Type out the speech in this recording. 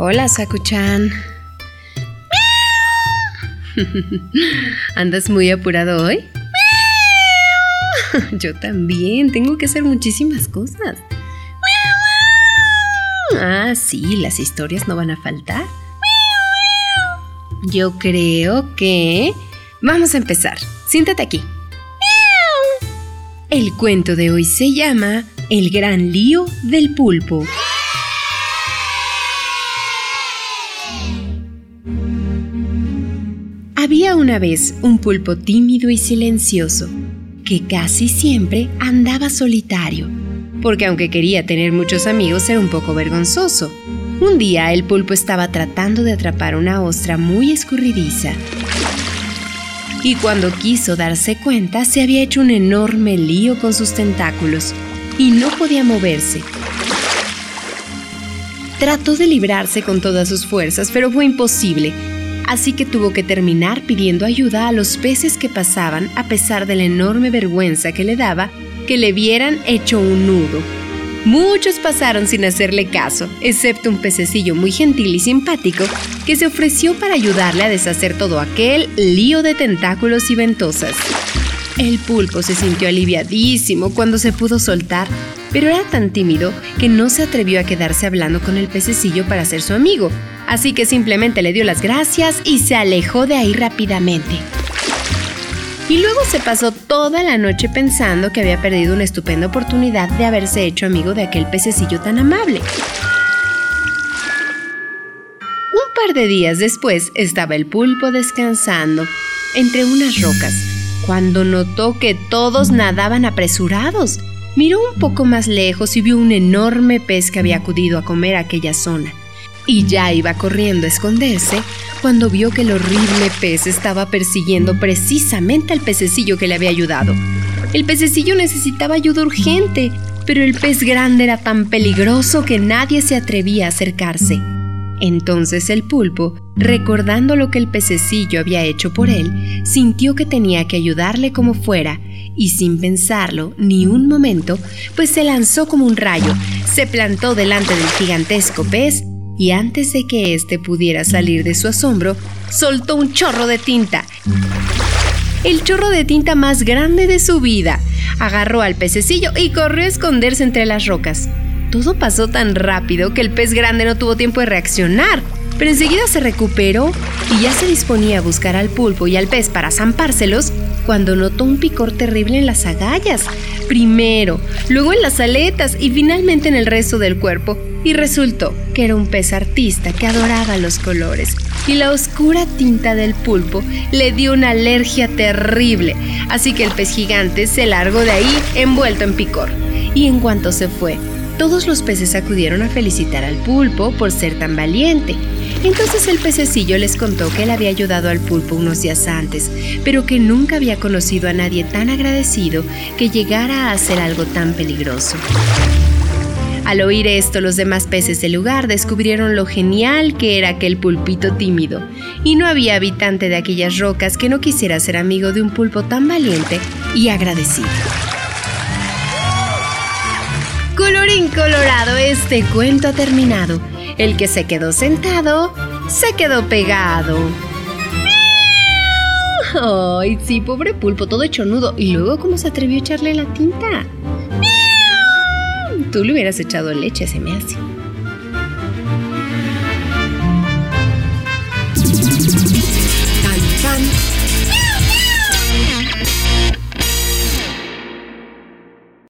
Hola, Sakuchan. ¿Andas muy apurado hoy? Yo también, tengo que hacer muchísimas cosas. Ah, sí, las historias no van a faltar. Yo creo que... Vamos a empezar. Siéntate aquí. El cuento de hoy se llama El gran lío del pulpo. Había una vez un pulpo tímido y silencioso, que casi siempre andaba solitario, porque aunque quería tener muchos amigos era un poco vergonzoso. Un día el pulpo estaba tratando de atrapar una ostra muy escurridiza. Y cuando quiso darse cuenta se había hecho un enorme lío con sus tentáculos y no podía moverse. Trató de librarse con todas sus fuerzas, pero fue imposible así que tuvo que terminar pidiendo ayuda a los peces que pasaban a pesar de la enorme vergüenza que le daba que le vieran hecho un nudo. Muchos pasaron sin hacerle caso, excepto un pececillo muy gentil y simpático que se ofreció para ayudarle a deshacer todo aquel lío de tentáculos y ventosas. El pulpo se sintió aliviadísimo cuando se pudo soltar, pero era tan tímido que no se atrevió a quedarse hablando con el pececillo para ser su amigo, así que simplemente le dio las gracias y se alejó de ahí rápidamente. Y luego se pasó toda la noche pensando que había perdido una estupenda oportunidad de haberse hecho amigo de aquel pececillo tan amable. Un par de días después estaba el pulpo descansando entre unas rocas, cuando notó que todos nadaban apresurados. Miró un poco más lejos y vio un enorme pez que había acudido a comer a aquella zona y ya iba corriendo a esconderse cuando vio que el horrible pez estaba persiguiendo precisamente al pececillo que le había ayudado. El pececillo necesitaba ayuda urgente, pero el pez grande era tan peligroso que nadie se atrevía a acercarse. Entonces el pulpo, recordando lo que el pececillo había hecho por él, sintió que tenía que ayudarle como fuera, y sin pensarlo ni un momento, pues se lanzó como un rayo, se plantó delante del gigantesco pez y antes de que éste pudiera salir de su asombro, soltó un chorro de tinta. El chorro de tinta más grande de su vida. Agarró al pececillo y corrió a esconderse entre las rocas. Todo pasó tan rápido que el pez grande no tuvo tiempo de reaccionar, pero enseguida se recuperó y ya se disponía a buscar al pulpo y al pez para zampárselos cuando notó un picor terrible en las agallas. Primero, luego en las aletas y finalmente en el resto del cuerpo. Y resultó que era un pez artista que adoraba los colores. Y la oscura tinta del pulpo le dio una alergia terrible. Así que el pez gigante se largó de ahí envuelto en picor. Y en cuanto se fue, todos los peces acudieron a felicitar al pulpo por ser tan valiente entonces el pececillo les contó que él había ayudado al pulpo unos días antes, pero que nunca había conocido a nadie tan agradecido que llegara a hacer algo tan peligroso. Al oír esto, los demás peces del lugar descubrieron lo genial que era aquel pulpito tímido, y no había habitante de aquellas rocas que no quisiera ser amigo de un pulpo tan valiente y agradecido. Colorín colorado, este cuento ha terminado. El que se quedó sentado, se quedó pegado. Ay, sí, pobre pulpo, todo hecho nudo. ¿Y luego cómo se atrevió a echarle la tinta? Tú le hubieras echado leche, se me hace.